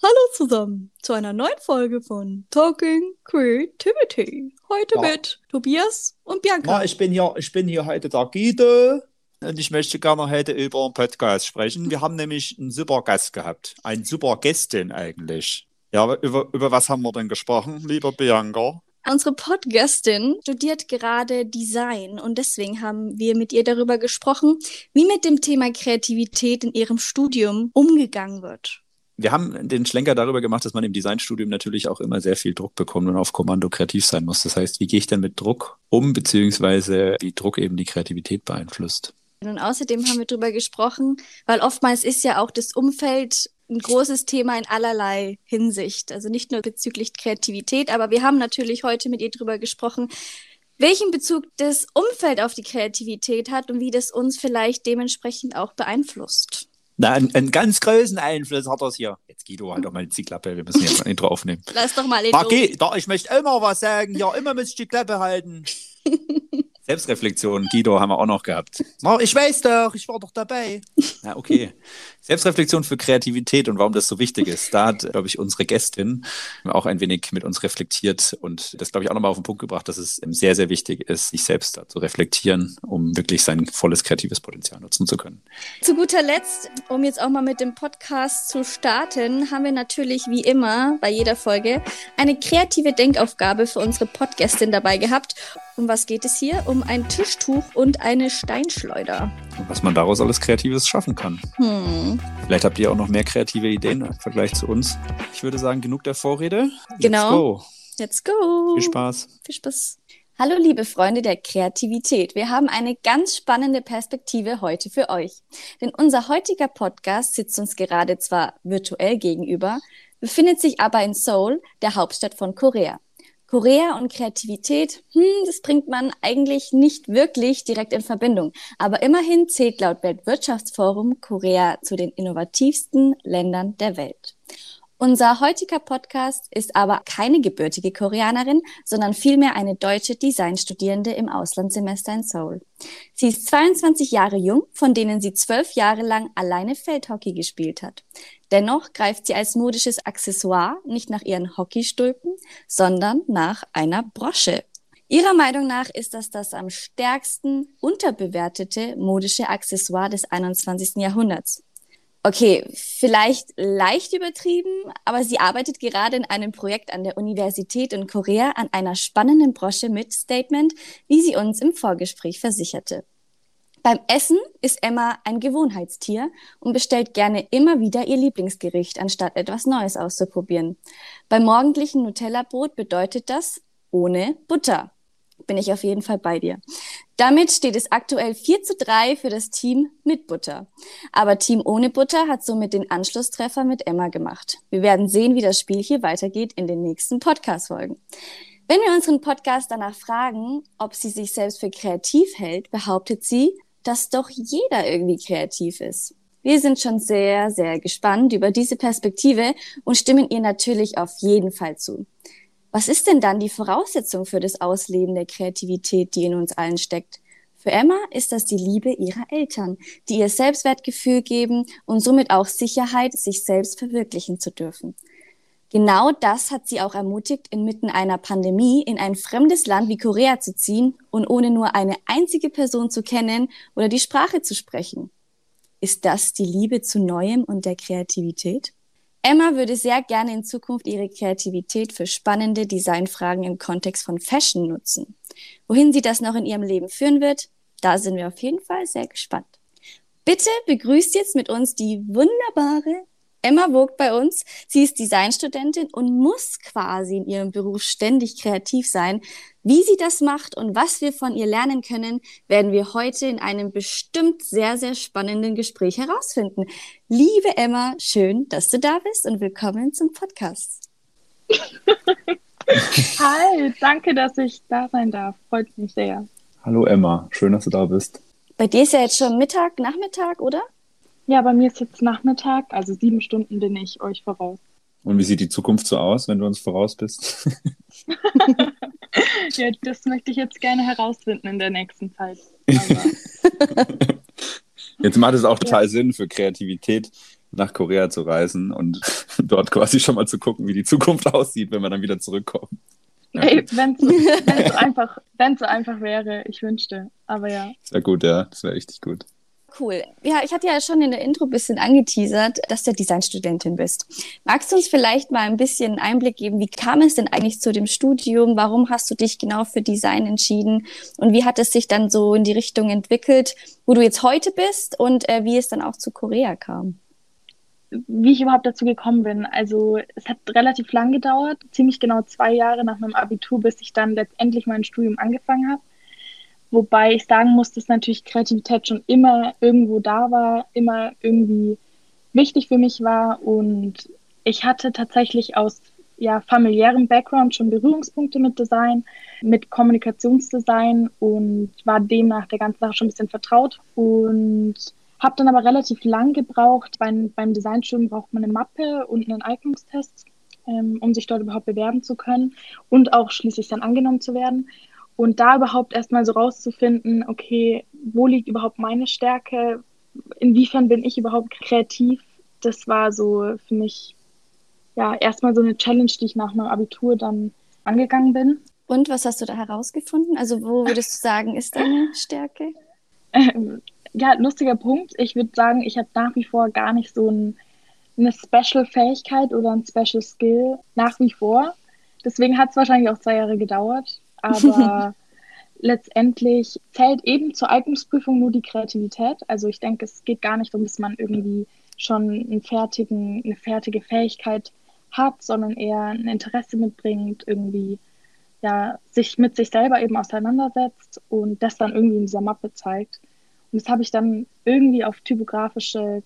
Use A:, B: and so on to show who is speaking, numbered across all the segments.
A: Hallo zusammen zu einer neuen Folge von Talking Creativity. Heute ja. mit Tobias und Bianca.
B: Na, ich bin hier, ich bin hier heute der Guido und ich möchte gerne heute über einen Podcast sprechen. Wir haben nämlich einen super Gast gehabt, eine super Gästin eigentlich. Ja, über, über was haben wir denn gesprochen, lieber Bianca?
A: Unsere Podcastin studiert gerade Design und deswegen haben wir mit ihr darüber gesprochen, wie mit dem Thema Kreativität in ihrem Studium umgegangen wird
C: wir haben den Schlenker darüber gemacht, dass man im Designstudium natürlich auch immer sehr viel Druck bekommt und auf Kommando kreativ sein muss. Das heißt, wie gehe ich denn mit Druck um, beziehungsweise wie Druck eben die Kreativität beeinflusst?
A: Und außerdem haben wir darüber gesprochen, weil oftmals ist ja auch das Umfeld ein großes Thema in allerlei Hinsicht. Also nicht nur bezüglich Kreativität, aber wir haben natürlich heute mit ihr darüber gesprochen, welchen Bezug das Umfeld auf die Kreativität hat und wie das uns vielleicht dementsprechend auch beeinflusst.
B: Na, einen, einen, ganz großen Einfluss hat das hier. Jetzt Guido, halt doch mal die Klappe, wir müssen jetzt ein Intro aufnehmen.
A: Lass doch mal
B: Intro. Okay, da, ich möchte immer was sagen. Ja, immer müsst ihr die Klappe halten. Selbstreflexion, Guido, haben wir auch noch gehabt. Oh, ich weiß doch, ich war doch dabei. Ja, okay. Selbstreflexion für Kreativität und warum das so wichtig ist. Da hat, glaube ich, unsere Gästin auch ein wenig mit uns reflektiert und das, glaube ich, auch nochmal auf den Punkt gebracht, dass es sehr, sehr wichtig ist, sich selbst zu reflektieren, um wirklich sein volles kreatives Potenzial nutzen zu können.
A: Zu guter Letzt, um jetzt auch mal mit dem Podcast zu starten, haben wir natürlich wie immer bei jeder Folge eine kreative Denkaufgabe für unsere Podcastin dabei gehabt. Um was geht es hier? Um ein Tischtuch und eine Steinschleuder.
C: Was man daraus alles Kreatives schaffen kann. Hm. Vielleicht habt ihr auch noch mehr kreative Ideen im Vergleich zu uns. Ich würde sagen, genug der Vorrede.
A: Let's genau. Go. Let's go.
C: Viel Spaß.
A: Viel Spaß. Hallo liebe Freunde der Kreativität. Wir haben eine ganz spannende Perspektive heute für euch. Denn unser heutiger Podcast sitzt uns gerade zwar virtuell gegenüber, befindet sich aber in Seoul, der Hauptstadt von Korea. Korea und Kreativität, hm, das bringt man eigentlich nicht wirklich direkt in Verbindung. Aber immerhin zählt laut Weltwirtschaftsforum Korea zu den innovativsten Ländern der Welt. Unser heutiger Podcast ist aber keine gebürtige Koreanerin, sondern vielmehr eine deutsche Designstudierende im Auslandssemester in Seoul. Sie ist 22 Jahre jung, von denen sie zwölf Jahre lang alleine Feldhockey gespielt hat. Dennoch greift sie als modisches Accessoire nicht nach ihren Hockeystulpen, sondern nach einer Brosche. Ihrer Meinung nach ist das das am stärksten unterbewertete modische Accessoire des 21. Jahrhunderts. Okay, vielleicht leicht übertrieben, aber sie arbeitet gerade in einem Projekt an der Universität in Korea an einer spannenden Brosche mit Statement, wie sie uns im Vorgespräch versicherte. Beim Essen ist Emma ein Gewohnheitstier und bestellt gerne immer wieder ihr Lieblingsgericht, anstatt etwas Neues auszuprobieren. Beim morgendlichen Nutella-Brot bedeutet das ohne Butter bin ich auf jeden Fall bei dir. Damit steht es aktuell 4 zu 3 für das Team mit Butter. Aber Team ohne Butter hat somit den Anschlusstreffer mit Emma gemacht. Wir werden sehen, wie das Spiel hier weitergeht in den nächsten Podcast-Folgen. Wenn wir unseren Podcast danach fragen, ob sie sich selbst für kreativ hält, behauptet sie, dass doch jeder irgendwie kreativ ist. Wir sind schon sehr, sehr gespannt über diese Perspektive und stimmen ihr natürlich auf jeden Fall zu. Was ist denn dann die Voraussetzung für das Ausleben der Kreativität, die in uns allen steckt? Für Emma ist das die Liebe ihrer Eltern, die ihr Selbstwertgefühl geben und somit auch Sicherheit, sich selbst verwirklichen zu dürfen. Genau das hat sie auch ermutigt, inmitten einer Pandemie in ein fremdes Land wie Korea zu ziehen und ohne nur eine einzige Person zu kennen oder die Sprache zu sprechen. Ist das die Liebe zu Neuem und der Kreativität? Emma würde sehr gerne in Zukunft ihre Kreativität für spannende Designfragen im Kontext von Fashion nutzen. Wohin sie das noch in ihrem Leben führen wird, da sind wir auf jeden Fall sehr gespannt. Bitte begrüßt jetzt mit uns die wunderbare Emma Vogt bei uns. Sie ist Designstudentin und muss quasi in ihrem Beruf ständig kreativ sein. Wie sie das macht und was wir von ihr lernen können, werden wir heute in einem bestimmt sehr, sehr spannenden Gespräch herausfinden. Liebe Emma, schön, dass du da bist und willkommen zum Podcast.
D: Hi, danke, dass ich da sein darf. Freut mich sehr.
C: Hallo Emma, schön, dass du da bist.
A: Bei dir ist ja jetzt schon Mittag, Nachmittag, oder?
D: Ja, bei mir ist jetzt Nachmittag, also sieben Stunden bin ich euch voraus.
C: Und wie sieht die Zukunft so aus, wenn du uns voraus bist?
D: ja, das möchte ich jetzt gerne herausfinden in der nächsten Zeit.
C: jetzt macht es auch total ja. Sinn für Kreativität, nach Korea zu reisen und dort quasi schon mal zu gucken, wie die Zukunft aussieht, wenn wir dann wieder zurückkommen.
D: Ja. Hey, wenn es so, einfach, so einfach wäre, ich wünschte. Aber ja.
C: Wäre gut, ja. Das wäre richtig gut.
A: Cool. Ja, ich hatte ja schon in der Intro ein bisschen angeteasert, dass du Designstudentin bist. Magst du uns vielleicht mal ein bisschen Einblick geben, wie kam es denn eigentlich zu dem Studium? Warum hast du dich genau für Design entschieden? Und wie hat es sich dann so in die Richtung entwickelt, wo du jetzt heute bist und äh, wie es dann auch zu Korea kam?
D: Wie ich überhaupt dazu gekommen bin. Also es hat relativ lang gedauert, ziemlich genau zwei Jahre nach meinem Abitur, bis ich dann letztendlich mein Studium angefangen habe. Wobei ich sagen muss, dass natürlich Kreativität schon immer irgendwo da war, immer irgendwie wichtig für mich war und ich hatte tatsächlich aus ja, familiärem Background schon Berührungspunkte mit Design, mit Kommunikationsdesign und war demnach der ganzen Sache schon ein bisschen vertraut und habe dann aber relativ lang gebraucht. Beim, beim Designstudium braucht man eine Mappe und einen Eignungstest, ähm, um sich dort überhaupt bewerben zu können und auch schließlich dann angenommen zu werden. Und da überhaupt erstmal so rauszufinden, okay, wo liegt überhaupt meine Stärke? Inwiefern bin ich überhaupt kreativ? Das war so für mich ja erstmal so eine Challenge, die ich nach meinem Abitur dann angegangen bin.
A: Und was hast du da herausgefunden? Also wo würdest du sagen, ist deine Stärke?
D: Ähm, ja, lustiger Punkt. Ich würde sagen, ich habe nach wie vor gar nicht so ein, eine Special-Fähigkeit oder ein Special Skill nach wie vor. Deswegen hat es wahrscheinlich auch zwei Jahre gedauert aber letztendlich zählt eben zur Eignungsprüfung nur die Kreativität. Also ich denke, es geht gar nicht darum, dass man irgendwie schon einen fertigen, eine fertige Fähigkeit hat, sondern eher ein Interesse mitbringt, irgendwie ja, sich mit sich selber eben auseinandersetzt und das dann irgendwie in dieser Mappe zeigt. Und das habe ich dann irgendwie auf typografische,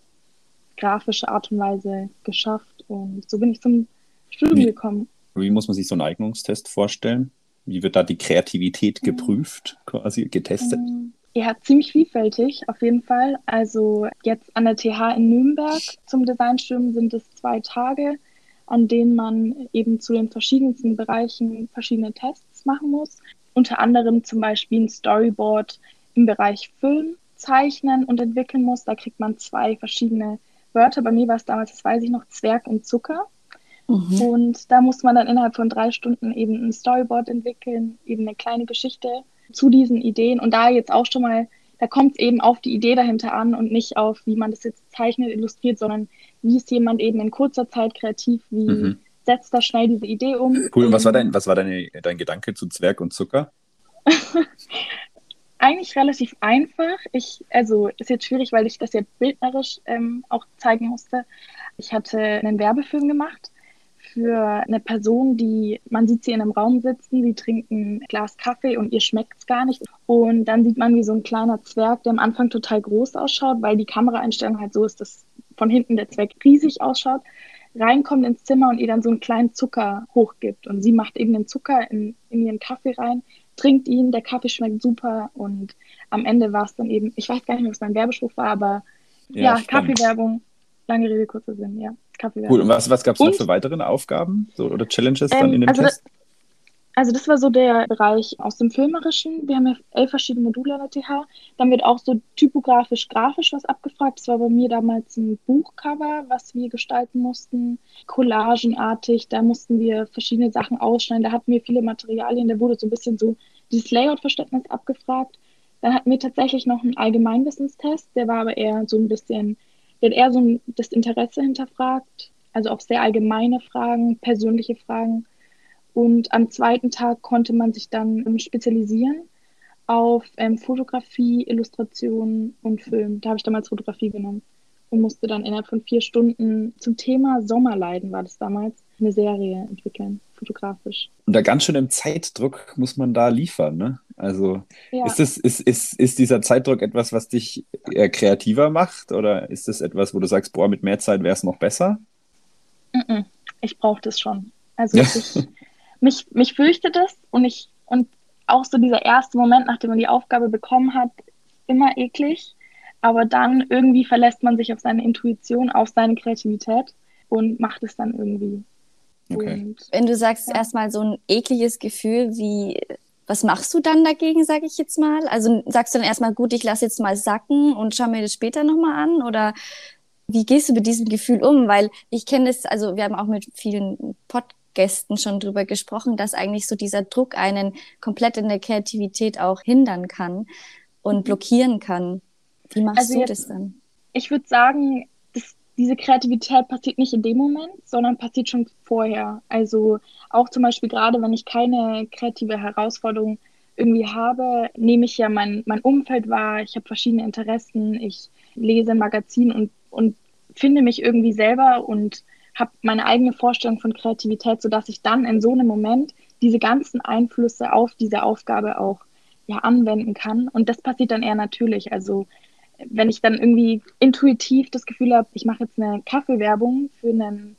D: grafische Art und Weise geschafft und so bin ich zum Studium wie, gekommen.
C: Wie muss man sich so einen Eignungstest vorstellen? Wie wird da die Kreativität mhm. geprüft, quasi getestet?
D: Mhm. Ja, ziemlich vielfältig, auf jeden Fall. Also jetzt an der TH in Nürnberg zum Designstudium sind es zwei Tage, an denen man eben zu den verschiedensten Bereichen verschiedene Tests machen muss. Unter anderem zum Beispiel ein Storyboard im Bereich Film zeichnen und entwickeln muss. Da kriegt man zwei verschiedene Wörter. Bei mir war es damals, das weiß ich noch, Zwerg und Zucker. Mhm. Und da muss man dann innerhalb von drei Stunden eben ein Storyboard entwickeln, eben eine kleine Geschichte zu diesen Ideen. Und da jetzt auch schon mal, da kommt es eben auf die Idee dahinter an und nicht auf, wie man das jetzt zeichnet, illustriert, sondern wie ist jemand eben in kurzer Zeit kreativ, wie mhm. setzt da schnell diese Idee um.
C: Cool, und was war dein, was war deine, dein Gedanke zu Zwerg und Zucker?
D: Eigentlich relativ einfach. Ich, also ist jetzt schwierig, weil ich das ja bildnerisch ähm, auch zeigen musste. Ich hatte einen Werbefilm gemacht für eine Person, die, man sieht sie in einem Raum sitzen, sie trinken ein Glas Kaffee und ihr schmeckt es gar nicht. Und dann sieht man wie so ein kleiner Zwerg, der am Anfang total groß ausschaut, weil die Kameraeinstellung halt so ist, dass von hinten der Zwerg riesig ausschaut, reinkommt ins Zimmer und ihr dann so einen kleinen Zucker hochgibt. Und sie macht eben den Zucker in, in ihren Kaffee rein, trinkt ihn, der Kaffee schmeckt super und am Ende war es dann eben, ich weiß gar nicht mehr, was mein Werbespruch war, aber ja, ja Kaffeewerbung, lange Rede, kurzer Sinn, ja.
C: Kaffee Cool, und was, was gab es noch für weitere Aufgaben so, oder Challenges ähm, dann in dem
D: also
C: Test?
D: Das, also das war so der Bereich aus dem Filmerischen. Wir haben ja elf verschiedene Module an der TH. Dann wird auch so typografisch, grafisch was abgefragt. Das war bei mir damals ein Buchcover, was wir gestalten mussten, collagenartig. Da mussten wir verschiedene Sachen ausschneiden. Da hatten wir viele Materialien. Da wurde so ein bisschen so dieses Layout-Verständnis abgefragt. Dann hatten wir tatsächlich noch einen Allgemeinwissenstest. Der war aber eher so ein bisschen wird eher so das Interesse hinterfragt, also auch sehr allgemeine Fragen, persönliche Fragen. Und am zweiten Tag konnte man sich dann spezialisieren auf ähm, Fotografie, Illustration und Film. Da habe ich damals Fotografie genommen. und musste dann innerhalb von vier Stunden zum Thema Sommerleiden, war das damals, eine Serie entwickeln, fotografisch.
B: Unter ganz schönem Zeitdruck muss man da liefern, ne? Also ja. ist, das, ist, ist, ist dieser Zeitdruck etwas, was dich eher kreativer macht oder ist das etwas, wo du sagst, boah, mit mehr Zeit wäre es noch besser?
D: Ich brauche das schon. Also ja. ich, mich, mich fürchtet das und ich und auch so dieser erste Moment, nachdem man die Aufgabe bekommen hat, immer eklig. Aber dann irgendwie verlässt man sich auf seine Intuition, auf seine Kreativität und macht es dann irgendwie.
A: Okay. Wenn du sagst, ja. erstmal so ein ekliges Gefühl, wie, was machst du dann dagegen, sage ich jetzt mal? Also sagst du dann erstmal, gut, ich lasse jetzt mal sacken und schau mir das später nochmal an? Oder wie gehst du mit diesem Gefühl um? Weil ich kenne das, also wir haben auch mit vielen Podgästen schon drüber gesprochen, dass eigentlich so dieser Druck einen komplett in der Kreativität auch hindern kann und mhm. blockieren kann. Wie machst also du jetzt, das dann?
D: Ich würde sagen, diese Kreativität passiert nicht in dem Moment, sondern passiert schon vorher. Also auch zum Beispiel gerade, wenn ich keine kreative Herausforderung irgendwie habe, nehme ich ja mein, mein Umfeld wahr, ich habe verschiedene Interessen, ich lese ein Magazin und, und finde mich irgendwie selber und habe meine eigene Vorstellung von Kreativität, sodass ich dann in so einem Moment diese ganzen Einflüsse auf diese Aufgabe auch ja anwenden kann. Und das passiert dann eher natürlich. Also wenn ich dann irgendwie intuitiv das Gefühl habe, ich mache jetzt eine Kaffeewerbung für einen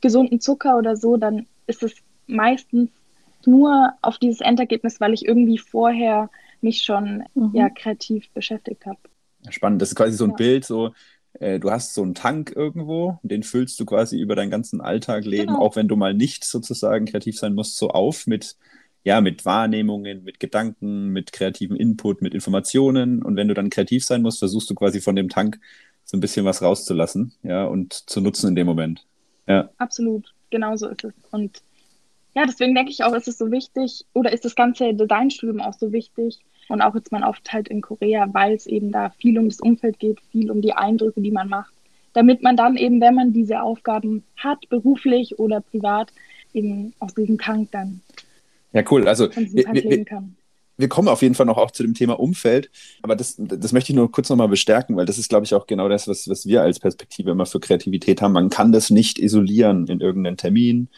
D: gesunden Zucker oder so, dann ist es meistens nur auf dieses Endergebnis, weil ich irgendwie vorher mich schon mhm. ja, kreativ beschäftigt habe.
B: Spannend, das ist quasi so ein ja. Bild, so äh, du hast so einen Tank irgendwo, den füllst du quasi über deinen ganzen Alltag leben, genau. auch wenn du mal nicht sozusagen kreativ sein musst, so auf mit ja, mit Wahrnehmungen, mit Gedanken, mit kreativem Input, mit Informationen. Und wenn du dann kreativ sein musst, versuchst du quasi von dem Tank so ein bisschen was rauszulassen, ja, und zu nutzen in dem Moment. Ja.
D: Absolut, genau so ist es. Und ja, deswegen denke ich auch, ist es so wichtig, oder ist das ganze Designstudium auch so wichtig und auch jetzt mein Aufenthalt in Korea, weil es eben da viel um das Umfeld geht, viel um die Eindrücke, die man macht, damit man dann eben, wenn man diese Aufgaben hat, beruflich oder privat, eben aus diesem Tank dann
B: ja, cool. Also wir, wir, wir, kommen auf jeden Fall noch auch zu dem Thema Umfeld, aber das, das möchte ich nur kurz nochmal bestärken, weil das ist, glaube ich, auch genau das, was, was wir als Perspektive immer für Kreativität haben. Man kann das nicht isolieren in irgendeinen Termin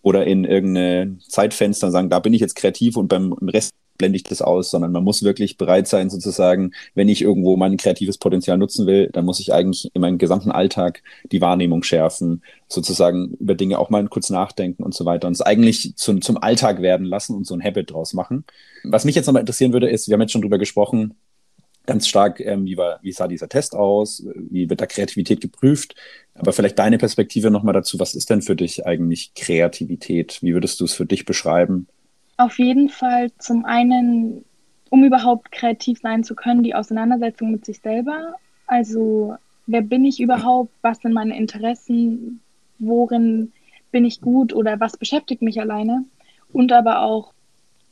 B: oder in irgendein Zeitfenster und sagen, da bin ich jetzt kreativ und beim Rest blende ich das aus, sondern man muss wirklich bereit sein, sozusagen, wenn ich irgendwo mein kreatives Potenzial nutzen will, dann muss ich eigentlich in meinem gesamten Alltag die Wahrnehmung schärfen, sozusagen über Dinge auch mal kurz nachdenken und so weiter und es eigentlich zum, zum Alltag werden lassen und so ein Habit draus machen. Was mich jetzt nochmal interessieren würde, ist, wir haben jetzt schon drüber gesprochen, ganz stark, ähm, wie, war, wie sah dieser Test aus, wie wird da Kreativität geprüft, aber vielleicht deine Perspektive nochmal dazu, was ist denn für dich eigentlich Kreativität? Wie würdest du es für dich beschreiben?
D: Auf jeden Fall zum einen, um überhaupt kreativ sein zu können, die Auseinandersetzung mit sich selber. Also wer bin ich überhaupt, was sind meine Interessen, worin bin ich gut oder was beschäftigt mich alleine. Und aber auch,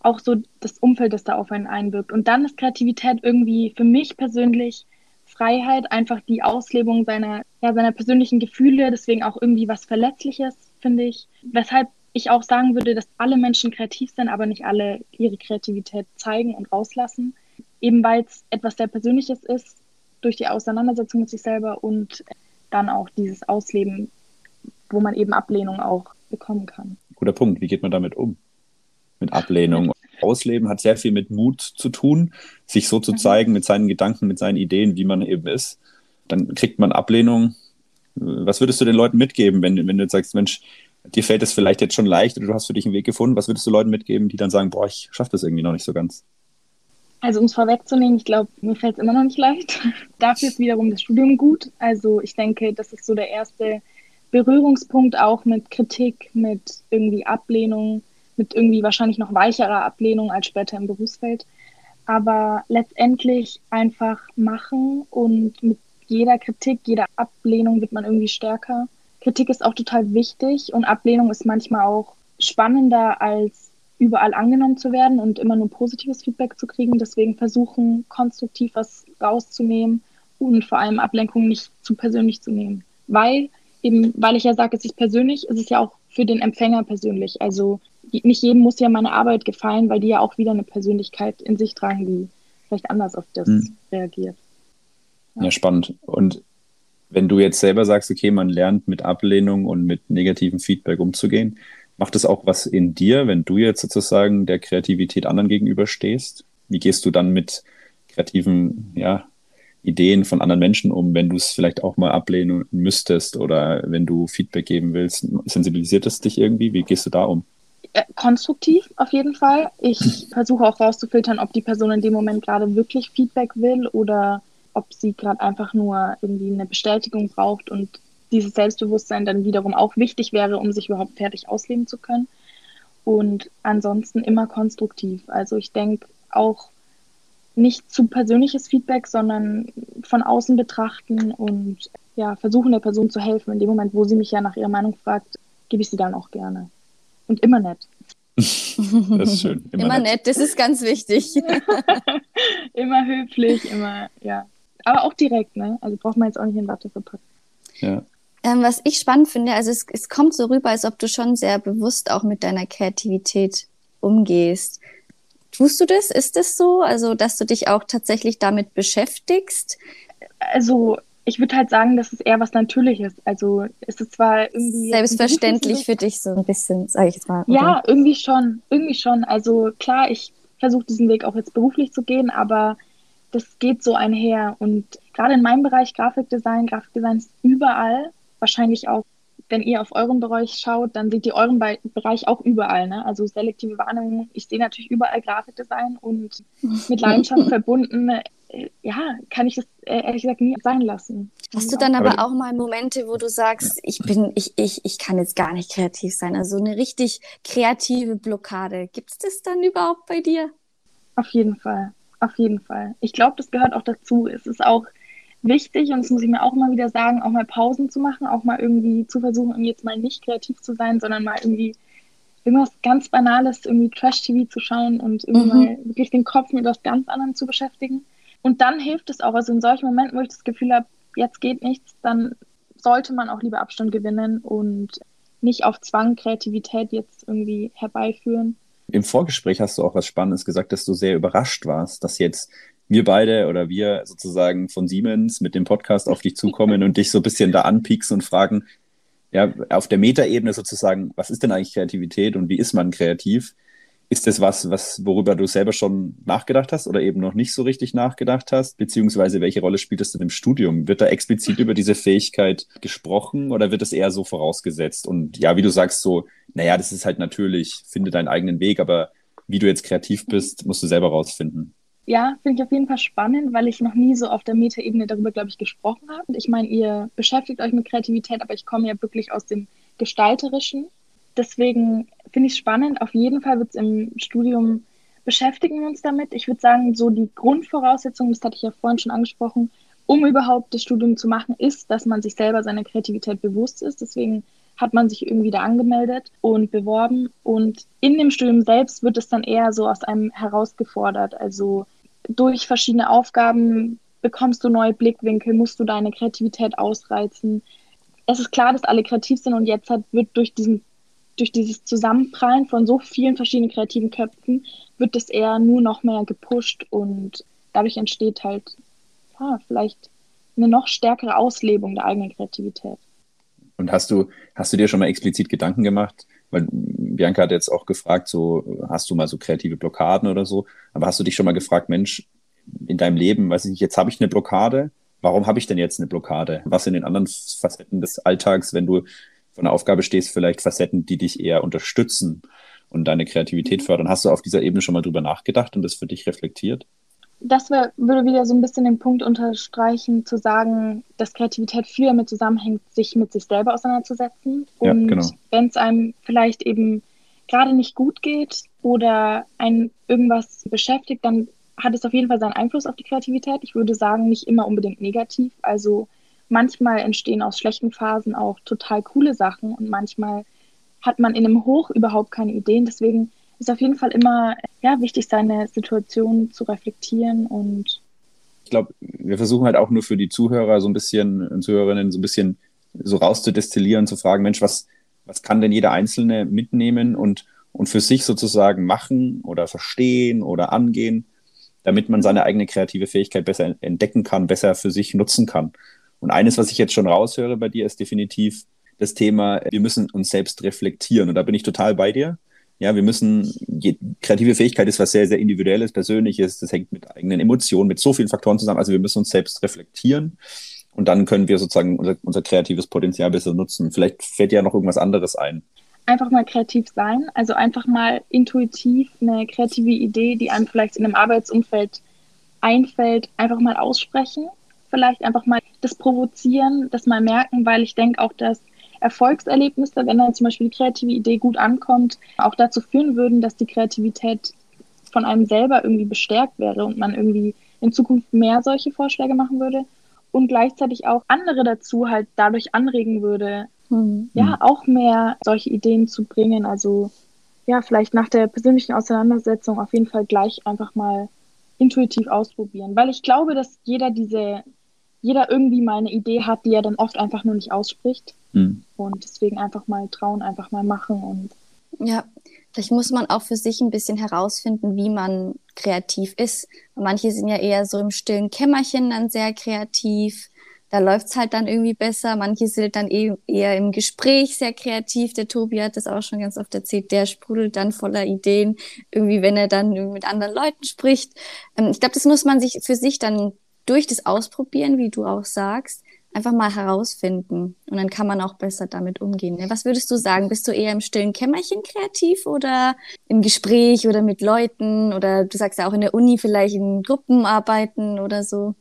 D: auch so das Umfeld, das da auf einen einwirkt. Und dann ist Kreativität irgendwie für mich persönlich Freiheit, einfach die Auslebung seiner, ja, seiner persönlichen Gefühle, deswegen auch irgendwie was Verletzliches, finde ich. Weshalb ich auch sagen würde, dass alle Menschen kreativ sind, aber nicht alle ihre Kreativität zeigen und rauslassen. Eben weil es etwas sehr Persönliches ist, durch die Auseinandersetzung mit sich selber und dann auch dieses Ausleben, wo man eben Ablehnung auch bekommen kann.
B: Guter Punkt. Wie geht man damit um? Mit Ablehnung. Ausleben hat sehr viel mit Mut zu tun, sich so zu mhm. zeigen mit seinen Gedanken, mit seinen Ideen, wie man eben ist. Dann kriegt man Ablehnung. Was würdest du den Leuten mitgeben, wenn, wenn du jetzt sagst, Mensch, dir fällt es vielleicht jetzt schon leicht oder du hast für dich einen Weg gefunden. Was würdest du Leuten mitgeben, die dann sagen, boah, ich schaffe das irgendwie noch nicht so ganz?
D: Also um es vorwegzunehmen, ich glaube, mir fällt es immer noch nicht leicht. Dafür ist wiederum das Studium gut. Also ich denke, das ist so der erste Berührungspunkt auch mit Kritik, mit irgendwie Ablehnung, mit irgendwie wahrscheinlich noch weicherer Ablehnung als später im Berufsfeld. Aber letztendlich einfach machen und mit jeder Kritik, jeder Ablehnung wird man irgendwie stärker. Kritik ist auch total wichtig und Ablehnung ist manchmal auch spannender als überall angenommen zu werden und immer nur positives Feedback zu kriegen. Deswegen versuchen, konstruktiv was rauszunehmen und vor allem Ablenkung nicht zu persönlich zu nehmen. Weil, eben, weil ich ja sage, es ist persönlich, ist es ja auch für den Empfänger persönlich. Also nicht jedem muss ja meine Arbeit gefallen, weil die ja auch wieder eine Persönlichkeit in sich tragen, die vielleicht anders auf das hm. reagiert.
B: Ja. ja, spannend. Und Wenn du jetzt selber sagst, okay, man lernt mit Ablehnung und mit negativem Feedback umzugehen, macht es auch was in dir, wenn du jetzt sozusagen der Kreativität anderen gegenüber stehst? Wie gehst du dann mit kreativen ja, Ideen von anderen Menschen um, wenn du es vielleicht auch mal ablehnen müsstest oder wenn du Feedback geben willst? Sensibilisiert es dich irgendwie? Wie gehst du da um?
D: Äh, konstruktiv auf jeden Fall. Ich versuche auch rauszufiltern, ob die Person in dem Moment gerade wirklich Feedback will oder ob sie gerade einfach nur irgendwie eine Bestätigung braucht und dieses Selbstbewusstsein dann wiederum auch wichtig wäre, um sich überhaupt fertig ausleben zu können. Und ansonsten immer konstruktiv. Also ich denke auch nicht zu persönliches Feedback, sondern von außen betrachten und ja, versuchen der Person zu helfen. In dem Moment, wo sie mich ja nach ihrer Meinung fragt, gebe ich sie dann auch gerne. Und immer nett.
B: Das ist schön.
A: Immer, immer nett. nett. das ist ganz wichtig.
D: immer höflich, immer, ja. Aber auch direkt, ne? Also braucht man jetzt auch nicht in Watte verpacken.
A: Ja. Ähm, was ich spannend finde, also es, es kommt so rüber, als ob du schon sehr bewusst auch mit deiner Kreativität umgehst. Tust du das? Ist es das so? Also, dass du dich auch tatsächlich damit beschäftigst?
D: Also, ich würde halt sagen, dass es eher was Natürliches. Also, ist es zwar irgendwie.
A: Selbstverständlich für dich so ein bisschen, sage ich jetzt mal.
D: Oder? Ja, irgendwie schon. Irgendwie schon. Also, klar, ich versuche diesen Weg auch jetzt beruflich zu gehen, aber das geht so einher. Und gerade in meinem Bereich Grafikdesign, Grafikdesign ist überall wahrscheinlich auch, wenn ihr auf euren Bereich schaut, dann seht ihr euren Be Bereich auch überall. Ne? Also selektive Wahrnehmung, ich sehe natürlich überall Grafikdesign und mit Leidenschaft verbunden, äh, ja, kann ich das äh, ehrlich gesagt nie sein lassen.
A: Hast du dann aber, aber auch mal Momente, wo du sagst, ich bin, ich, ich, ich kann jetzt gar nicht kreativ sein, also eine richtig kreative Blockade. Gibt es das dann überhaupt bei dir?
D: Auf jeden Fall, auf jeden Fall. Ich glaube, das gehört auch dazu. Es ist auch wichtig und das muss ich mir auch mal wieder sagen, auch mal Pausen zu machen, auch mal irgendwie zu versuchen, jetzt mal nicht kreativ zu sein, sondern mal irgendwie irgendwas ganz Banales, irgendwie Trash-TV zu schauen und irgendwie mhm. mal wirklich den Kopf mit was ganz anderem zu beschäftigen. Und dann hilft es auch. Also in solchen Momenten, wo ich das Gefühl habe, jetzt geht nichts, dann sollte man auch lieber Abstand gewinnen und nicht auf Zwang Kreativität jetzt irgendwie herbeiführen.
B: Im Vorgespräch hast du auch was Spannendes gesagt, dass du sehr überrascht warst, dass jetzt wir beide oder wir sozusagen von Siemens mit dem Podcast auf dich zukommen und dich so ein bisschen da anpieksen und fragen, ja, auf der Metaebene sozusagen, was ist denn eigentlich Kreativität und wie ist man kreativ? Ist das was, was, worüber du selber schon nachgedacht hast oder eben noch nicht so richtig nachgedacht hast? Beziehungsweise welche Rolle spielt es denn im Studium? Wird da explizit über diese Fähigkeit gesprochen oder wird es eher so vorausgesetzt? Und ja, wie du sagst, so, naja, das ist halt natürlich, finde deinen eigenen Weg, aber wie du jetzt kreativ bist, musst du selber rausfinden.
D: Ja, finde ich auf jeden Fall spannend, weil ich noch nie so auf der Metaebene darüber, glaube ich, gesprochen habe. Ich meine, ihr beschäftigt euch mit Kreativität, aber ich komme ja wirklich aus dem Gestalterischen. Deswegen finde ich spannend. Auf jeden Fall wird es im Studium beschäftigen wir uns damit. Ich würde sagen, so die Grundvoraussetzung, das hatte ich ja vorhin schon angesprochen, um überhaupt das Studium zu machen, ist, dass man sich selber seiner Kreativität bewusst ist. Deswegen hat man sich irgendwie da angemeldet und beworben. Und in dem Studium selbst wird es dann eher so aus einem herausgefordert. Also durch verschiedene Aufgaben bekommst du neue Blickwinkel, musst du deine Kreativität ausreizen. Es ist klar, dass alle kreativ sind und jetzt wird durch diesen durch dieses Zusammenprallen von so vielen verschiedenen kreativen Köpfen wird es eher nur noch mehr gepusht und dadurch entsteht halt ja, vielleicht eine noch stärkere Auslebung der eigenen Kreativität.
B: Und hast du, hast du dir schon mal explizit Gedanken gemacht? Weil Bianca hat jetzt auch gefragt, so, hast du mal so kreative Blockaden oder so? Aber hast du dich schon mal gefragt, Mensch, in deinem Leben, weiß ich nicht, jetzt habe ich eine Blockade. Warum habe ich denn jetzt eine Blockade? Was in den anderen Facetten des Alltags, wenn du von der Aufgabe stehst, vielleicht Facetten, die dich eher unterstützen und deine Kreativität mhm. fördern? Hast du auf dieser Ebene schon mal drüber nachgedacht und das für dich reflektiert?
D: das wär, würde wieder so ein bisschen den Punkt unterstreichen, zu sagen, dass Kreativität viel damit zusammenhängt, sich mit sich selber auseinanderzusetzen. Und ja, genau. wenn es einem vielleicht eben gerade nicht gut geht oder ein irgendwas beschäftigt, dann hat es auf jeden Fall seinen Einfluss auf die Kreativität. Ich würde sagen, nicht immer unbedingt negativ. Also manchmal entstehen aus schlechten Phasen auch total coole Sachen und manchmal hat man in einem Hoch überhaupt keine Ideen. Deswegen ist auf jeden Fall immer ja, wichtig, seine Situation zu reflektieren und
B: ich glaube, wir versuchen halt auch nur für die Zuhörer so ein bisschen und Zuhörerinnen so ein bisschen so rauszudestillieren, zu fragen, Mensch, was, was kann denn jeder Einzelne mitnehmen und, und für sich sozusagen machen oder verstehen oder angehen, damit man seine eigene kreative Fähigkeit besser entdecken kann, besser für sich nutzen kann. Und eines, was ich jetzt schon raushöre bei dir, ist definitiv das Thema, wir müssen uns selbst reflektieren. Und da bin ich total bei dir. Ja, wir müssen, kreative Fähigkeit ist was sehr, sehr individuelles, persönliches, das hängt mit eigenen Emotionen, mit so vielen Faktoren zusammen. Also wir müssen uns selbst reflektieren und dann können wir sozusagen unser, unser kreatives Potenzial besser nutzen. Vielleicht fällt dir ja noch irgendwas anderes ein.
D: Einfach mal kreativ sein, also einfach mal intuitiv eine kreative Idee, die einem vielleicht in einem Arbeitsumfeld einfällt, einfach mal aussprechen. Vielleicht einfach mal das provozieren, das mal merken, weil ich denke auch, dass Erfolgserlebnisse, wenn dann zum Beispiel die kreative Idee gut ankommt, auch dazu führen würden, dass die Kreativität von einem selber irgendwie bestärkt wäre und man irgendwie in Zukunft mehr solche Vorschläge machen würde und gleichzeitig auch andere dazu halt dadurch anregen würde, mhm. ja, auch mehr solche Ideen zu bringen. Also ja, vielleicht nach der persönlichen Auseinandersetzung auf jeden Fall gleich einfach mal intuitiv ausprobieren, weil ich glaube, dass jeder diese, jeder irgendwie mal eine Idee hat, die er dann oft einfach nur nicht ausspricht. Mhm. Und deswegen einfach mal trauen, einfach mal machen und
A: ja, vielleicht muss man auch für sich ein bisschen herausfinden, wie man kreativ ist. Manche sind ja eher so im stillen Kämmerchen dann sehr kreativ. Da läuft's halt dann irgendwie besser. Manche sind dann eh, eher im Gespräch sehr kreativ. Der Tobi hat das auch schon ganz oft erzählt. Der sprudelt dann voller Ideen, irgendwie, wenn er dann mit anderen Leuten spricht. Ähm, ich glaube, das muss man sich für sich dann durch das Ausprobieren, wie du auch sagst, einfach mal herausfinden. Und dann kann man auch besser damit umgehen. Ne? Was würdest du sagen? Bist du eher im stillen Kämmerchen kreativ oder im Gespräch oder mit Leuten? Oder du sagst ja auch in der Uni vielleicht in Gruppenarbeiten oder so?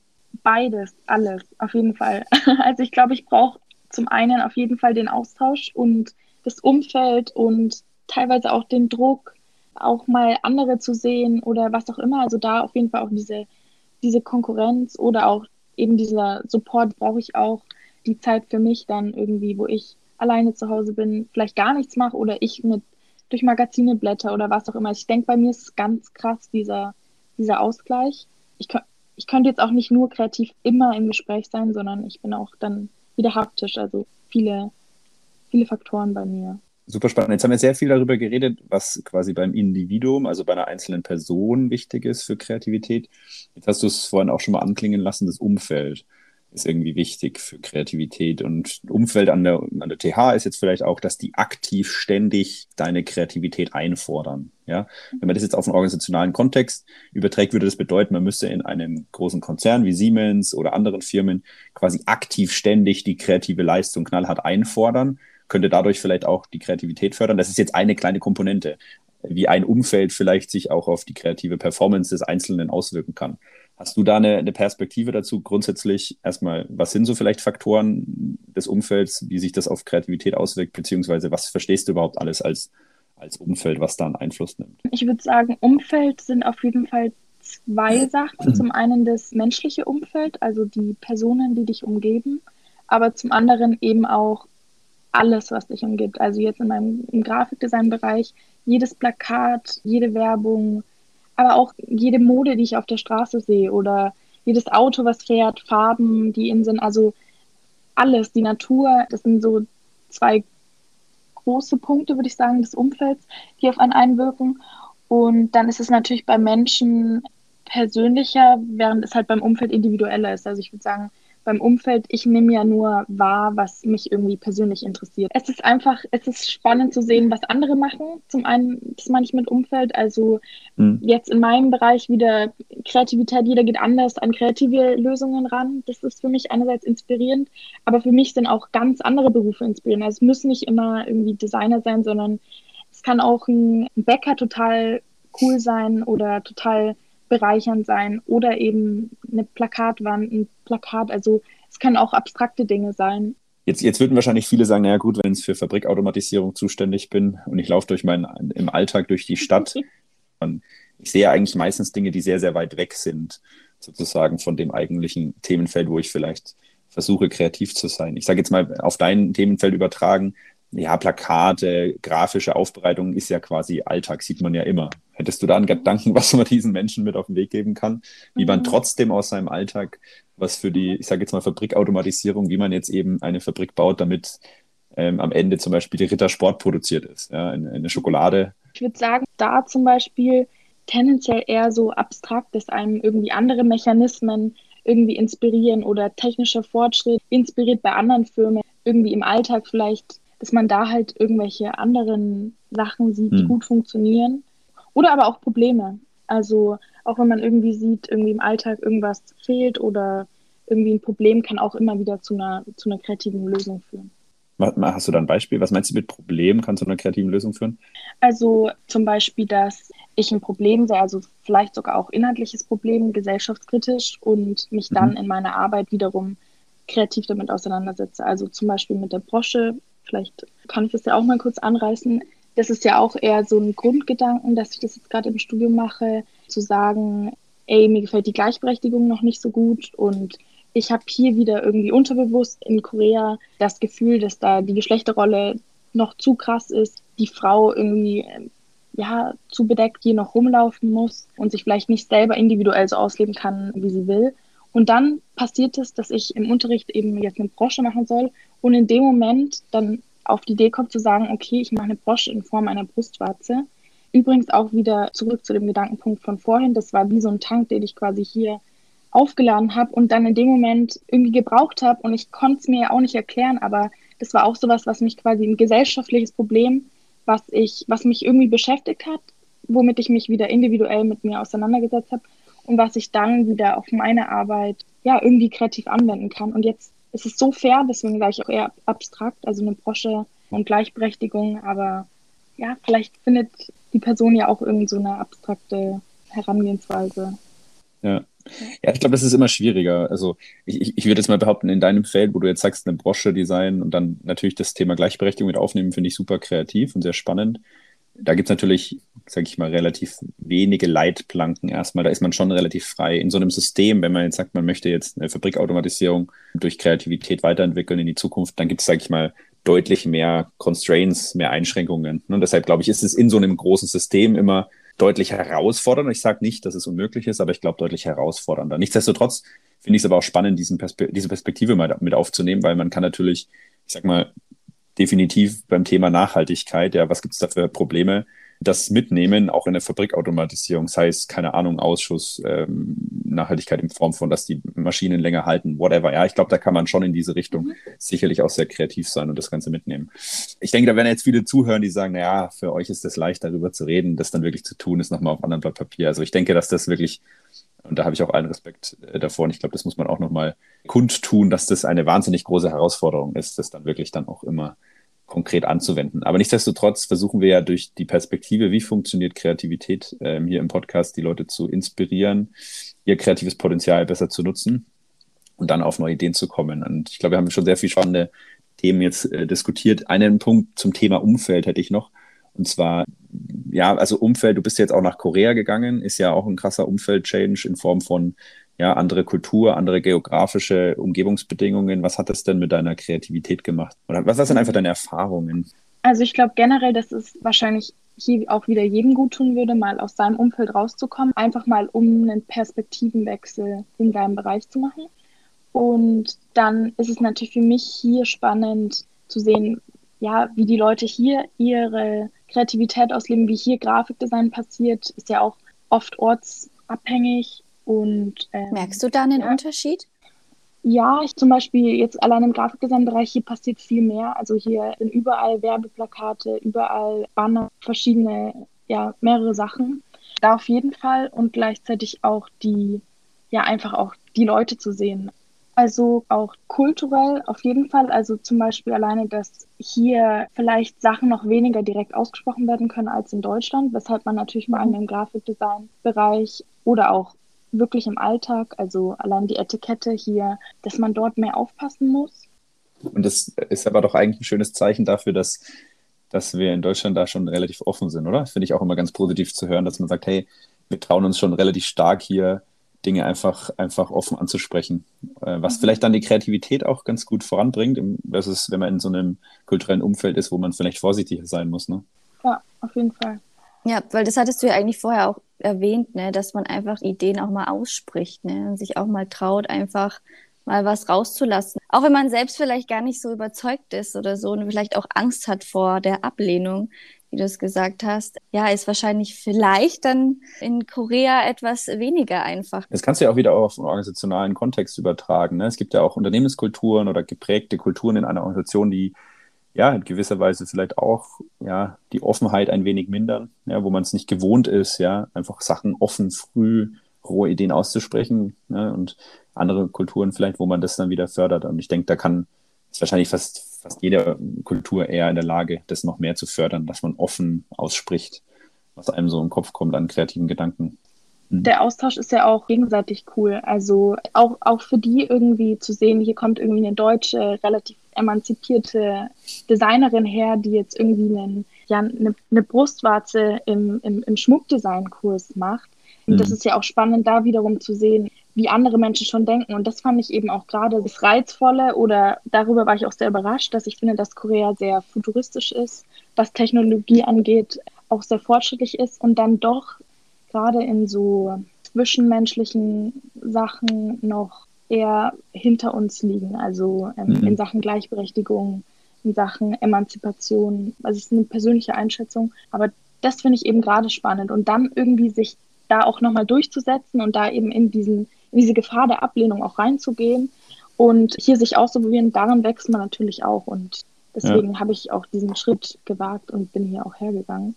D: Beides, alles, auf jeden Fall. Also ich glaube, ich brauche zum einen auf jeden Fall den Austausch und das Umfeld und teilweise auch den Druck, auch mal andere zu sehen oder was auch immer. Also da auf jeden Fall auch diese, diese Konkurrenz oder auch eben dieser Support brauche ich auch die Zeit für mich dann irgendwie, wo ich alleine zu Hause bin, vielleicht gar nichts mache oder ich mit durch Magazine blätter oder was auch immer. Ich denke, bei mir ist ganz krass, dieser, dieser Ausgleich. Ich, ich könnte jetzt auch nicht nur kreativ immer im Gespräch sein, sondern ich bin auch dann wieder haptisch. Also viele, viele Faktoren bei mir.
B: Super spannend. Jetzt haben wir sehr viel darüber geredet, was quasi beim Individuum, also bei einer einzelnen Person wichtig ist für Kreativität. Jetzt hast du es vorhin auch schon mal anklingen lassen, das Umfeld ist irgendwie wichtig für Kreativität. Und Umfeld an der, an der TH ist jetzt vielleicht auch, dass die aktiv ständig deine Kreativität einfordern. Ja, wenn man das jetzt auf einen organisationalen Kontext überträgt, würde das bedeuten, man müsste in einem großen Konzern wie Siemens oder anderen Firmen quasi aktiv ständig die kreative Leistung knallhart einfordern könnte dadurch vielleicht auch die Kreativität fördern. Das ist jetzt eine kleine Komponente, wie ein Umfeld vielleicht sich auch auf die kreative Performance des Einzelnen auswirken kann. Hast du da eine, eine, Perspektive dazu? Grundsätzlich erstmal, was sind so vielleicht Faktoren des Umfelds, wie sich das auf Kreativität auswirkt, beziehungsweise was verstehst du überhaupt alles als, als Umfeld, was da einen Einfluss nimmt?
D: Ich würde sagen, Umfeld sind auf jeden Fall zwei Sachen. Zum einen das menschliche Umfeld, also die Personen, die dich umgeben, aber zum anderen eben auch alles, was dich umgibt. Also jetzt in meinem im Grafikdesign-Bereich, jedes Plakat, jede Werbung, aber auch jede Mode, die ich auf der Straße sehe oder jedes Auto, was fährt, Farben, die in sind, also alles, die Natur, das sind so zwei große Punkte, würde ich sagen, des Umfelds, die auf einen einwirken. Und dann ist es natürlich bei Menschen persönlicher, während es halt beim Umfeld individueller ist. Also ich würde sagen, beim Umfeld, ich nehme ja nur wahr, was mich irgendwie persönlich interessiert. Es ist einfach, es ist spannend zu sehen, was andere machen. Zum einen, das meine ich mit Umfeld, also mhm. jetzt in meinem Bereich wieder Kreativität, jeder geht anders an kreative Lösungen ran. Das ist für mich einerseits inspirierend, aber für mich sind auch ganz andere Berufe inspirierend. Also es müssen nicht immer irgendwie Designer sein, sondern es kann auch ein Bäcker total cool sein oder total bereichernd sein oder eben eine Plakatwand, ein Plakat. Also es können auch abstrakte Dinge sein.
B: Jetzt, jetzt würden wahrscheinlich viele sagen, naja gut, wenn ich für Fabrikautomatisierung zuständig bin und ich laufe durch meinen im Alltag durch die Stadt und ich sehe eigentlich meistens Dinge, die sehr, sehr weit weg sind, sozusagen von dem eigentlichen Themenfeld, wo ich vielleicht versuche, kreativ zu sein. Ich sage jetzt mal auf dein Themenfeld übertragen, ja, Plakate, grafische Aufbereitung ist ja quasi Alltag, sieht man ja immer. Hättest du da einen Gedanken, was man diesen Menschen mit auf den Weg geben kann, wie man mhm. trotzdem aus seinem Alltag was für die, ich sage jetzt mal Fabrikautomatisierung, wie man jetzt eben eine Fabrik baut, damit ähm, am Ende zum Beispiel die Rittersport produziert ist, ja, eine, eine Schokolade.
D: Ich würde sagen, da zum Beispiel tendenziell eher so abstrakt, dass einem irgendwie andere Mechanismen irgendwie inspirieren oder technischer Fortschritt inspiriert bei anderen Firmen irgendwie im Alltag vielleicht, dass man da halt irgendwelche anderen Sachen sieht, die hm. gut funktionieren oder aber auch Probleme. Also auch wenn man irgendwie sieht, irgendwie im Alltag irgendwas fehlt oder irgendwie ein Problem kann auch immer wieder zu einer, zu einer kreativen Lösung führen.
B: Hast du da ein Beispiel? Was meinst du mit Problem kann zu einer kreativen Lösung führen?
D: Also zum Beispiel, dass ich ein Problem sehe, also vielleicht sogar auch inhaltliches Problem, gesellschaftskritisch und mich dann mhm. in meiner Arbeit wiederum kreativ damit auseinandersetze. Also zum Beispiel mit der Brosche, vielleicht kann ich das ja auch mal kurz anreißen. Das ist ja auch eher so ein Grundgedanken, dass ich das jetzt gerade im Studium mache, zu sagen, ey, mir gefällt die Gleichberechtigung noch nicht so gut und ich habe hier wieder irgendwie unterbewusst in Korea das Gefühl, dass da die Geschlechterrolle noch zu krass ist, die Frau irgendwie ja zu bedeckt hier noch rumlaufen muss und sich vielleicht nicht selber individuell so ausleben kann, wie sie will. Und dann passiert es, dass ich im Unterricht eben jetzt eine Brosche machen soll und in dem Moment dann auf die Idee kommt zu sagen, okay, ich mache eine Brosche in Form einer Brustwarze. Übrigens auch wieder zurück zu dem Gedankenpunkt von vorhin, das war wie so ein Tank, den ich quasi hier aufgeladen habe und dann in dem Moment irgendwie gebraucht habe und ich konnte es mir auch nicht erklären, aber das war auch sowas, was mich quasi ein gesellschaftliches Problem, was ich, was mich irgendwie beschäftigt hat, womit ich mich wieder individuell mit mir auseinandergesetzt habe und was ich dann wieder auf meine Arbeit ja irgendwie kreativ anwenden kann. Und jetzt ist es so fair, deswegen sage ich auch eher abstrakt, also eine Brosche und Gleichberechtigung, aber ja, vielleicht findet die Person ja auch irgend so eine abstrakte Herangehensweise.
B: Ja. Ja, ich glaube, das ist immer schwieriger. Also ich, ich, ich würde jetzt mal behaupten, in deinem Feld, wo du jetzt sagst, eine Brosche design und dann natürlich das Thema Gleichberechtigung mit aufnehmen, finde ich super kreativ und sehr spannend. Da gibt es natürlich, sage ich mal, relativ wenige Leitplanken erstmal. Da ist man schon relativ frei. In so einem System, wenn man jetzt sagt, man möchte jetzt eine Fabrikautomatisierung durch Kreativität weiterentwickeln in die Zukunft, dann gibt es, sage ich mal, deutlich mehr Constraints, mehr Einschränkungen. Und deshalb glaube ich, ist es in so einem großen System immer deutlich herausfordernder. Ich sage nicht, dass es unmöglich ist, aber ich glaube deutlich herausfordernder. Nichtsdestotrotz finde ich es aber auch spannend, Perspe diese Perspektive mal mit aufzunehmen, weil man kann natürlich, ich sag mal, definitiv beim Thema Nachhaltigkeit, ja, was gibt es da für Probleme, das mitnehmen, auch in der Fabrikautomatisierung, sei es, keine Ahnung, Ausschuss, ähm, Nachhaltigkeit in Form von, dass die Maschinen länger halten, whatever. Ja, ich glaube, da kann man schon in diese Richtung mhm. sicherlich auch sehr kreativ sein und das Ganze mitnehmen. Ich denke, da werden jetzt viele zuhören, die sagen, naja, für euch ist es leicht, darüber zu reden, das dann wirklich zu tun, ist nochmal auf anderen Blatt Papier. Also ich denke, dass das wirklich und da habe ich auch allen Respekt äh, davor. Und ich glaube, das muss man auch nochmal kundtun, dass das eine wahnsinnig große Herausforderung ist, das dann wirklich dann auch immer konkret anzuwenden. Aber nichtsdestotrotz versuchen wir ja durch die Perspektive, wie funktioniert Kreativität, ähm, hier im Podcast die Leute zu inspirieren, ihr kreatives Potenzial besser zu nutzen und dann auf neue Ideen zu kommen. Und ich glaube, wir haben schon sehr viel spannende Themen jetzt äh, diskutiert. Einen Punkt zum Thema Umfeld hätte ich noch. Und zwar, ja, also Umfeld, du bist jetzt auch nach Korea gegangen, ist ja auch ein krasser Umfeld-Change in Form von ja, andere Kultur, andere geografische Umgebungsbedingungen. Was hat das denn mit deiner Kreativität gemacht? Oder was sind einfach deine Erfahrungen?
D: Also ich glaube generell, dass es wahrscheinlich hier auch wieder jedem gut tun würde, mal aus seinem Umfeld rauszukommen, einfach mal um einen Perspektivenwechsel in seinem Bereich zu machen. Und dann ist es natürlich für mich hier spannend zu sehen, ja, wie die Leute hier ihre Kreativität ausleben, wie hier Grafikdesign passiert, ist ja auch oft ortsabhängig und,
A: ähm, Merkst du da einen ja, Unterschied?
D: Ja, ich zum Beispiel jetzt allein im Grafikdesignbereich, hier passiert viel mehr. Also hier sind überall Werbeplakate, überall Banner, verschiedene, ja, mehrere Sachen. Da auf jeden Fall und gleichzeitig auch die, ja, einfach auch die Leute zu sehen. Also auch kulturell auf jeden Fall. Also zum Beispiel alleine, dass hier vielleicht Sachen noch weniger direkt ausgesprochen werden können als in Deutschland, weshalb man natürlich mal in dem Grafikdesign-Bereich oder auch wirklich im Alltag, also allein die Etikette hier, dass man dort mehr aufpassen muss.
B: Und das ist aber doch eigentlich ein schönes Zeichen dafür, dass, dass wir in Deutschland da schon relativ offen sind, oder? Das finde ich auch immer ganz positiv zu hören, dass man sagt, hey, wir trauen uns schon relativ stark hier Dinge einfach, einfach offen anzusprechen. Äh, was mhm. vielleicht dann die Kreativität auch ganz gut voranbringt, versus wenn man in so einem kulturellen Umfeld ist, wo man vielleicht vorsichtiger sein muss. Ne?
D: Ja, auf jeden Fall.
A: Ja, weil das hattest du ja eigentlich vorher auch erwähnt, ne, dass man einfach Ideen auch mal ausspricht, ne, und sich auch mal traut, einfach mal was rauszulassen. Auch wenn man selbst vielleicht gar nicht so überzeugt ist oder so und vielleicht auch Angst hat vor der Ablehnung, wie du es gesagt hast, ja, ist wahrscheinlich vielleicht dann in Korea etwas weniger einfach.
B: Das kannst du ja auch wieder auf einen organisationalen Kontext übertragen. Ne? Es gibt ja auch Unternehmenskulturen oder geprägte Kulturen in einer Organisation, die ja, in gewisser Weise vielleicht auch ja, die Offenheit ein wenig mindern, ja, wo man es nicht gewohnt ist, ja, einfach Sachen offen, früh, rohe Ideen auszusprechen ne, und andere Kulturen vielleicht, wo man das dann wieder fördert. Und ich denke, da kann ist wahrscheinlich fast, fast jede Kultur eher in der Lage, das noch mehr zu fördern, dass man offen ausspricht, was einem so im Kopf kommt an kreativen Gedanken.
D: Mhm. Der Austausch ist ja auch gegenseitig cool. Also auch, auch für die irgendwie zu sehen, hier kommt irgendwie eine deutsche, relativ emanzipierte Designerin her, die jetzt irgendwie einen, ja, eine, eine Brustwarze im, im, im Schmuckdesignkurs macht. Und mhm. das ist ja auch spannend, da wiederum zu sehen, wie andere Menschen schon denken. Und das fand ich eben auch gerade das Reizvolle oder darüber war ich auch sehr überrascht, dass ich finde, dass Korea sehr futuristisch ist, was Technologie angeht, auch sehr fortschrittlich ist und dann doch gerade in so zwischenmenschlichen Sachen noch eher hinter uns liegen, also ähm, mhm. in Sachen Gleichberechtigung, in Sachen Emanzipation. Also es ist eine persönliche Einschätzung, aber das finde ich eben gerade spannend und dann irgendwie sich da auch nochmal durchzusetzen und da eben in diesen in diese Gefahr der Ablehnung auch reinzugehen und hier sich auszuprobieren, daran wächst man natürlich auch und deswegen ja. habe ich auch diesen Schritt gewagt und bin hier auch hergegangen.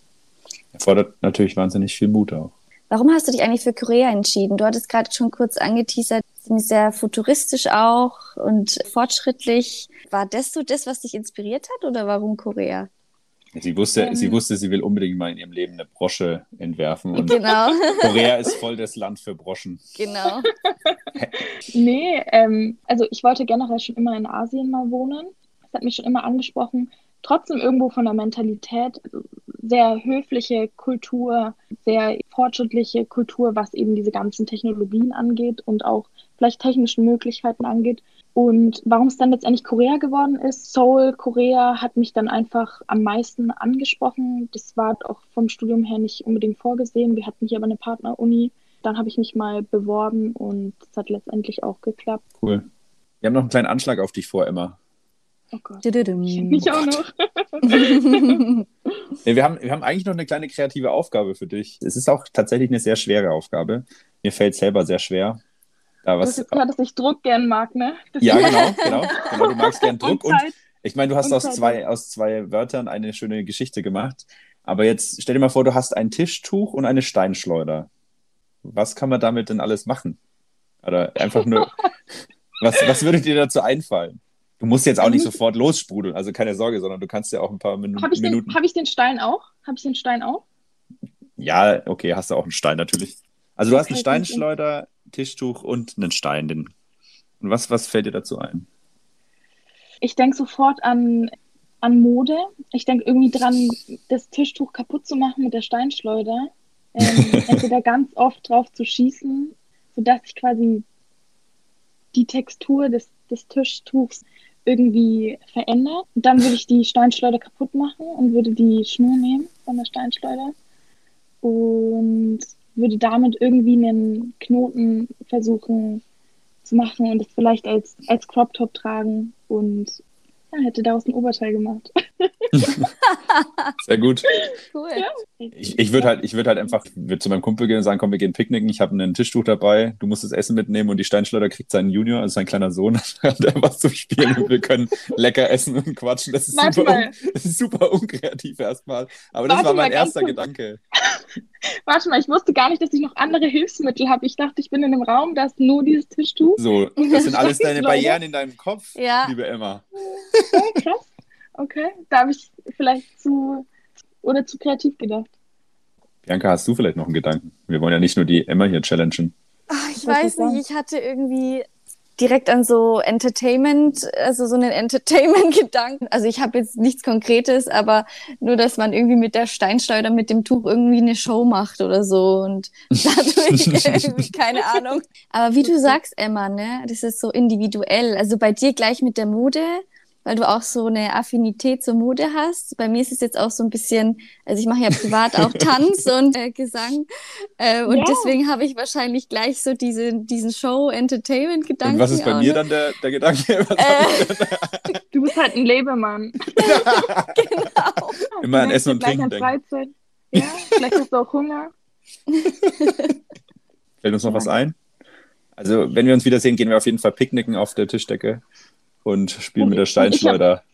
B: Erfordert natürlich wahnsinnig viel Mut auch.
A: Warum hast du dich eigentlich für Korea entschieden? Du hattest gerade schon kurz angeteasert, sind sehr futuristisch auch und fortschrittlich. War das so das, was dich inspiriert hat oder warum Korea?
B: Sie wusste, ähm, sie wusste, sie will unbedingt mal in ihrem Leben eine Brosche entwerfen. Und genau. Korea ist voll das Land für Broschen.
A: Genau.
D: nee, ähm, also ich wollte generell schon immer in Asien mal wohnen. Das hat mich schon immer angesprochen. Trotzdem irgendwo von der Mentalität, also sehr höfliche Kultur, sehr fortschrittliche Kultur, was eben diese ganzen Technologien angeht und auch vielleicht technischen Möglichkeiten angeht. Und warum es dann letztendlich Korea geworden ist, Seoul, Korea hat mich dann einfach am meisten angesprochen. Das war auch vom Studium her nicht unbedingt vorgesehen. Wir hatten hier aber eine Partneruni. Dann habe ich mich mal beworben und es hat letztendlich auch geklappt.
B: Cool. Wir haben noch einen kleinen Anschlag auf dich vor, Emma.
D: Oh Gott. Ich auch noch.
B: nee, wir, haben, wir haben eigentlich noch eine kleine kreative Aufgabe für dich. Es ist auch tatsächlich eine sehr schwere Aufgabe. Mir fällt es selber sehr schwer.
D: Da was, du hast gehört, dass ich Druck gern mag, ne?
B: Das ja, genau, genau, genau. Du magst gern Druck. und, und ich meine, du hast aus zwei, aus zwei Wörtern eine schöne Geschichte gemacht. Aber jetzt stell dir mal vor, du hast ein Tischtuch und eine Steinschleuder. Was kann man damit denn alles machen? Oder einfach nur, was, was würde dir dazu einfallen? Du musst jetzt auch nicht sofort lossprudeln, also keine Sorge, sondern du kannst ja auch ein paar Minu
D: hab
B: Minuten.
D: Habe ich den Stein auch? Habe ich den Stein auch?
B: Ja, okay, hast du auch einen Stein natürlich. Also du hast einen Steinschleuder, Tischtuch und einen Stein. Den, und was, was fällt dir dazu ein?
D: Ich denke sofort an, an Mode. Ich denke irgendwie dran, das Tischtuch kaputt zu machen mit der Steinschleuder. Ähm, entweder ganz oft drauf zu schießen, sodass ich quasi die Textur des, des Tischtuchs irgendwie verändert. Und dann würde ich die Steinschleuder kaputt machen und würde die Schnur nehmen von der Steinschleuder und würde damit irgendwie einen Knoten versuchen zu machen und es vielleicht als, als Crop Top tragen und ja, hätte daraus ein Oberteil gemacht.
B: Sehr gut. Cool. Ja. Ich, ich würde halt, würd halt einfach würd zu meinem Kumpel gehen und sagen, komm, wir gehen picknicken, ich habe ein Tischtuch dabei, du musst das Essen mitnehmen und die Steinschleuder kriegt seinen Junior, also sein kleiner Sohn, hat er was zu spielen und wir können lecker essen und quatschen. Das ist, super, das ist super unkreativ erstmal, aber das Warte war mein erster kurz. Gedanke.
D: Warte mal, ich wusste gar nicht, dass ich noch andere Hilfsmittel habe. Ich dachte, ich bin in einem Raum, da ist nur dieses Tischtuch.
B: So, das sind alles deine Barrieren in deinem Kopf, ja. liebe Emma.
D: Ja, krass. Okay, da habe ich vielleicht zu oder zu kreativ gedacht.
B: Bianca, hast du vielleicht noch einen Gedanken? Wir wollen ja nicht nur die Emma hier challengen.
A: Ach, ich Was weiß nicht, ich hatte irgendwie direkt an so Entertainment, also so einen Entertainment-Gedanken. Also ich habe jetzt nichts Konkretes, aber nur, dass man irgendwie mit der Steinschleuder, mit dem Tuch irgendwie eine Show macht oder so und dadurch irgendwie, keine Ahnung. Aber wie du sagst, Emma, ne, das ist so individuell. Also bei dir gleich mit der Mode, weil du auch so eine Affinität zur Mode hast. Bei mir ist es jetzt auch so ein bisschen, also ich mache ja privat auch Tanz und äh, Gesang äh, und ja. deswegen habe ich wahrscheinlich gleich so diese, diesen Show-Entertainment-Gedanken. Und
B: was ist bei mir dann der, der Gedanke?
D: Äh, du bist halt ein Lebemann.
B: genau. Immer an Essen und Trinken denken.
D: Ja, vielleicht hast du auch Hunger.
B: Fällt uns noch ja. was ein? Also, wenn wir uns wiedersehen, gehen wir auf jeden Fall picknicken auf der Tischdecke und spielen und mit der Steinschleuder.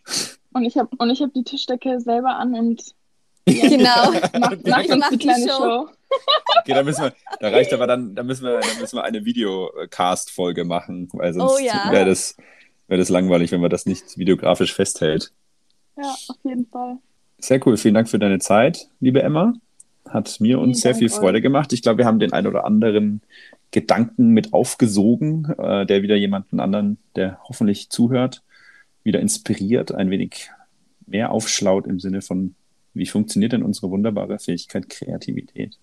D: Und ich habe hab, hab die Tischdecke selber an und
A: ja, genau.
D: Uns die kleine Show. Show.
B: Okay, da müssen wir, da reicht aber dann, da müssen wir, da müssen wir eine Videocast-Folge machen, weil sonst oh, ja. wäre das, wär das langweilig, wenn man das nicht videografisch festhält.
D: Ja, auf jeden Fall.
B: Sehr cool. Vielen Dank für deine Zeit, liebe Emma. Hat mir uns sehr Dank viel Freude euch. gemacht. Ich glaube, wir haben den ein oder anderen Gedanken mit aufgesogen, äh, der wieder jemanden anderen, der hoffentlich zuhört, wieder inspiriert, ein wenig mehr aufschlaut im Sinne von, wie funktioniert denn unsere wunderbare Fähigkeit Kreativität?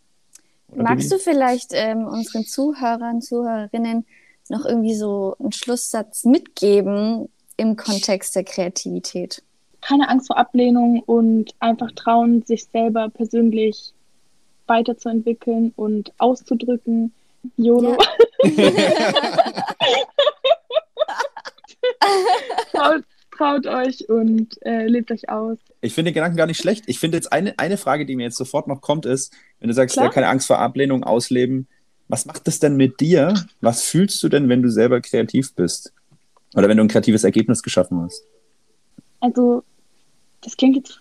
A: Oder Magst du vielleicht ähm, unseren Zuhörern, Zuhörerinnen noch irgendwie so einen Schlusssatz mitgeben im Kontext der Kreativität?
D: Keine Angst vor Ablehnung und einfach trauen, sich selber persönlich weiterzuentwickeln und auszudrücken YOLO. Ja. traut, traut, euch und äh, lebt euch aus.
B: Ich finde den Gedanken gar nicht schlecht. Ich finde jetzt eine, eine Frage, die mir jetzt sofort noch kommt, ist, wenn du sagst, ja, keine Angst vor Ablehnung, Ausleben, was macht das denn mit dir? Was fühlst du denn, wenn du selber kreativ bist? Oder wenn du ein kreatives Ergebnis geschaffen hast?
D: Also, das klingt jetzt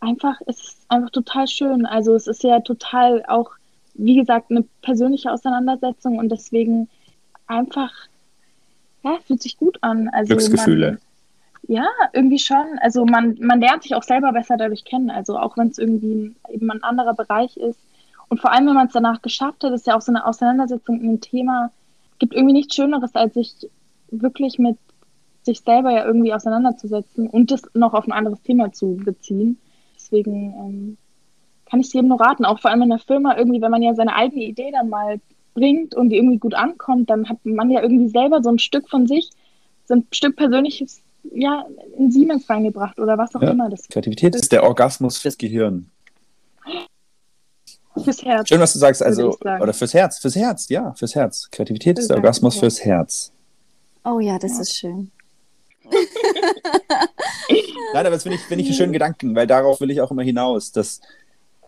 D: einfach, es ist einfach total schön. Also, es ist ja total auch wie gesagt, eine persönliche Auseinandersetzung und deswegen einfach, ja, fühlt sich gut an. Also
B: Glücksgefühle.
D: Man, ja, irgendwie schon. Also man, man lernt sich auch selber besser dadurch kennen. Also auch wenn es irgendwie ein, eben ein anderer Bereich ist. Und vor allem, wenn man es danach geschafft hat, ist ja auch so eine Auseinandersetzung in einem Thema, gibt irgendwie nichts Schöneres, als sich wirklich mit sich selber ja irgendwie auseinanderzusetzen und das noch auf ein anderes Thema zu beziehen. Deswegen ähm, kann ich jedem nur raten, auch vor allem in der Firma irgendwie, wenn man ja seine eigene Idee dann mal bringt und die irgendwie gut ankommt, dann hat man ja irgendwie selber so ein Stück von sich, so ein Stück persönliches, ja, in Siemens reingebracht oder was auch ja. immer. Das
B: Kreativität ist der Orgasmus fürs Gehirn.
D: Fürs Herz.
B: Schön, was du sagst, also, oder fürs Herz, fürs Herz, ja, fürs Herz. Kreativität ist der Orgasmus ja. fürs Herz.
A: Oh ja, das ja. ist schön.
B: Nein, aber das finde ich, find ich einen schönen Gedanken, weil darauf will ich auch immer hinaus, dass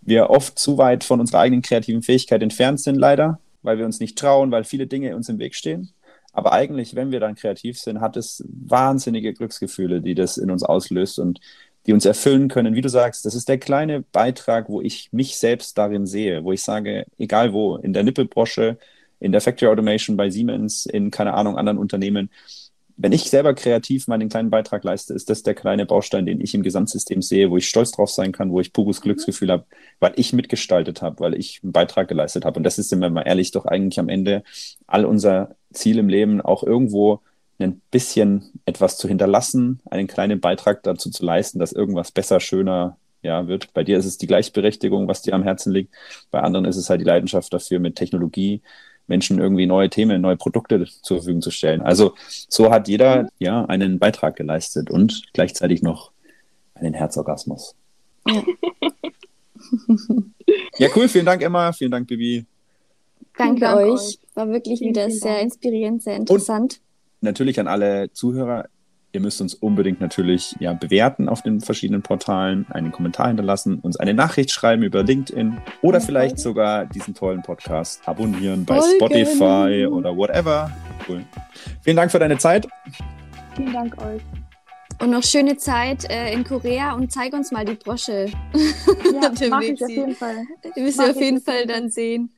B: wir oft zu weit von unserer eigenen kreativen Fähigkeit entfernt sind, leider, weil wir uns nicht trauen, weil viele Dinge uns im Weg stehen. Aber eigentlich, wenn wir dann kreativ sind, hat es wahnsinnige Glücksgefühle, die das in uns auslöst und die uns erfüllen können. Wie du sagst, das ist der kleine Beitrag, wo ich mich selbst darin sehe, wo ich sage, egal wo, in der Nippelbrosche, in der Factory Automation bei Siemens, in keine Ahnung, anderen Unternehmen, wenn ich selber kreativ meinen kleinen Beitrag leiste, ist das der kleine Baustein, den ich im Gesamtsystem sehe, wo ich stolz drauf sein kann, wo ich pures. Glücksgefühl habe, weil ich mitgestaltet habe, weil ich einen Beitrag geleistet habe. Und das ist, sind wir mal ehrlich, doch eigentlich am Ende all unser Ziel im Leben, auch irgendwo ein bisschen etwas zu hinterlassen, einen kleinen Beitrag dazu zu leisten, dass irgendwas besser, schöner ja, wird. Bei dir ist es die Gleichberechtigung, was dir am Herzen liegt. Bei anderen ist es halt die Leidenschaft dafür, mit Technologie Menschen irgendwie neue Themen, neue Produkte zur Verfügung zu stellen. Also so hat jeder ja einen Beitrag geleistet und gleichzeitig noch einen Herzorgasmus. Ja, ja cool. Vielen Dank, Emma. Vielen Dank, Bibi.
A: Danke Dank euch. War wirklich vielen, wieder sehr inspirierend, sehr interessant.
B: Und natürlich an alle Zuhörer. Ihr müsst uns unbedingt natürlich ja, bewerten auf den verschiedenen Portalen, einen Kommentar hinterlassen, uns eine Nachricht schreiben über LinkedIn oder vielleicht sogar diesen tollen Podcast abonnieren bei Folgen. Spotify oder whatever. Cool. Vielen Dank für deine Zeit.
D: Vielen Dank euch.
A: Und noch schöne Zeit äh, in Korea und zeig uns mal die Brosche.
D: Ja, mach ich auf jeden Fall.
A: Die müssen wir auf jeden Fall dann sehen.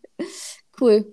A: Cool.